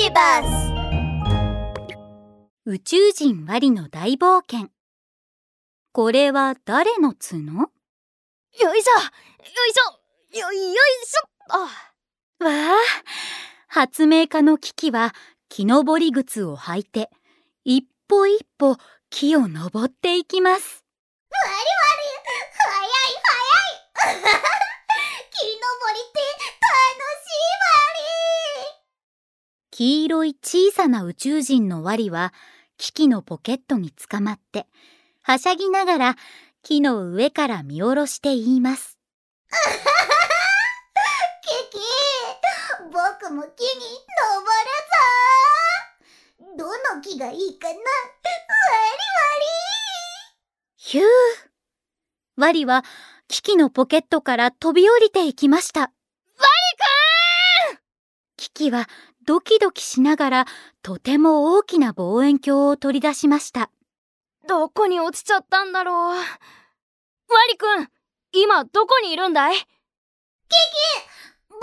ビバス宇宙人ワリの大冒険。これは誰の角？よいしょ。よいしょ。よよいしょ。あ。わあ。発明家のキキは木登り靴を履いて一歩一歩木を登っていきます。わりわり早い早い黄色い小さな宇宙人のワリはキキのポケットにつかまってはしゃぎながら木の上から見下ろして言います。キキ僕も木に登るぞ。どの木がいいかな。わりわりひゅー。ワリはキキのポケットから飛び降りていきました。ワリくんキキはドキドキしながらとても大きな望遠鏡を取り出しました。どこに落ちちゃったんだろう。ワリくん今どこにいるんだい？キキ僕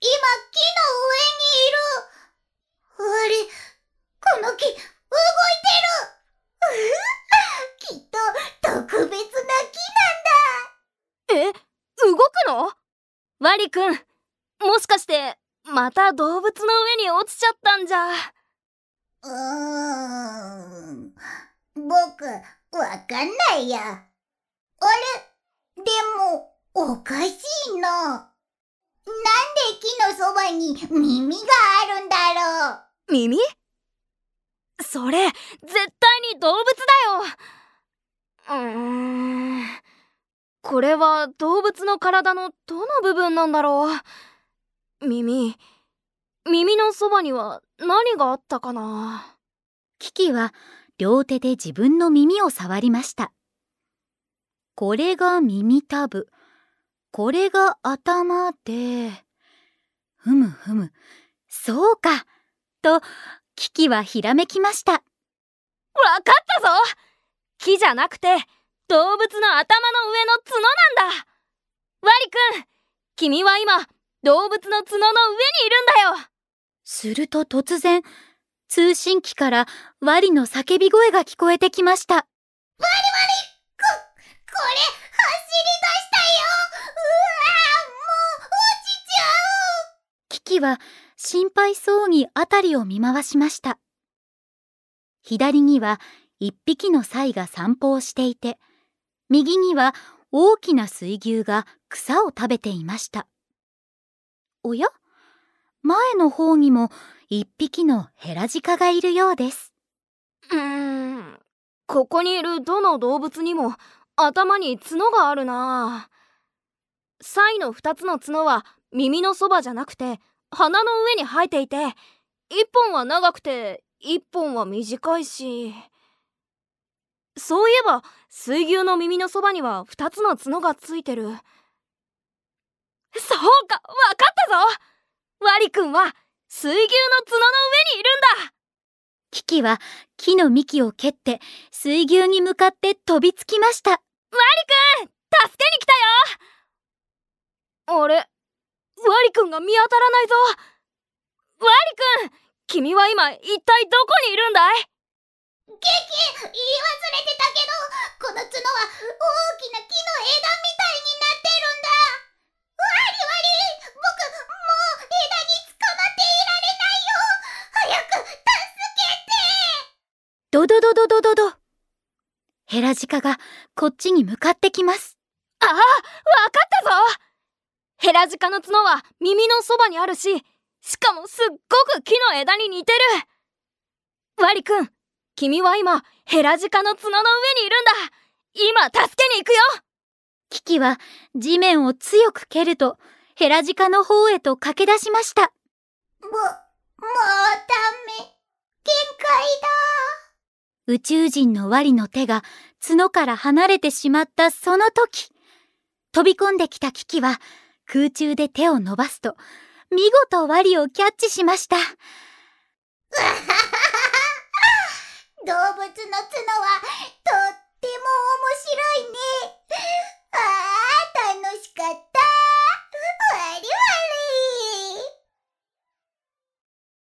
今木の上にいる。あれこの木動いてる。きっと特別な木なんだ。え動くの？ワリくんもしかしてまた動物の上に落ちちゃったんじゃ。うーん。僕わかんないや。あれでもおかしいな。なんで木のそばに耳があるんだろう。耳？それ絶対に動物だよ。うーん。これは動物の体のどの部分なんだろう耳。耳のそばには何があったかな？キキは両手で自分の耳を触りました。これが耳たぶ。これが頭で。ふむふむ。そうか。とキキはひらめきました。わかったぞ。木じゃなくて動物の頭の上の角なんだ。ワリくん君は今動物の角の上にいるんだよすると突然通信機からワリの叫び声が聞こえてきました。ワリワリこ、これ、走り出したようわもう落ちちゃうキキは心配そうにあたりを見回しました。左には一匹のサイが散歩をしていて、右には大きな水牛が草を食べていました。おや？前の方にも一匹のヘラジカがいるようです。うーん、ここにいるどの動物にも頭に角があるな。サイの2つの角は耳のそばじゃなくて鼻の上に生えていて1本は長くて1本は短いし。そういえば水牛の耳のそばには2つの角がついてる。そう。ワリくんは水牛の角の上にいるんだ。キキは木の幹を蹴って水牛に向かって飛びつきました。ワリくん助けに来たよ。あれ？ワリくんが見当たらないぞ。ワリくん君は今一体どこにいるんだい？ケキ言い忘れてたけどこの角は大きな木の枝みたいになドドドドドドド。ヘラジカがこっちに向かってきます。ああ、わかったぞヘラジカの角は耳のそばにあるし、しかもすっごく木の枝に似てる。ワリくん、君は今ヘラジカの角の上にいるんだ。今助けに行くよキキは地面を強く蹴るとヘラジカの方へと駆け出しました。も、もうダメ。限界だ。宇宙人のワリの手が角から離れてしまったその時、飛び込んできたキキは空中で手を伸ばすと、見事ワリをキャッチしました。動物の角はとっても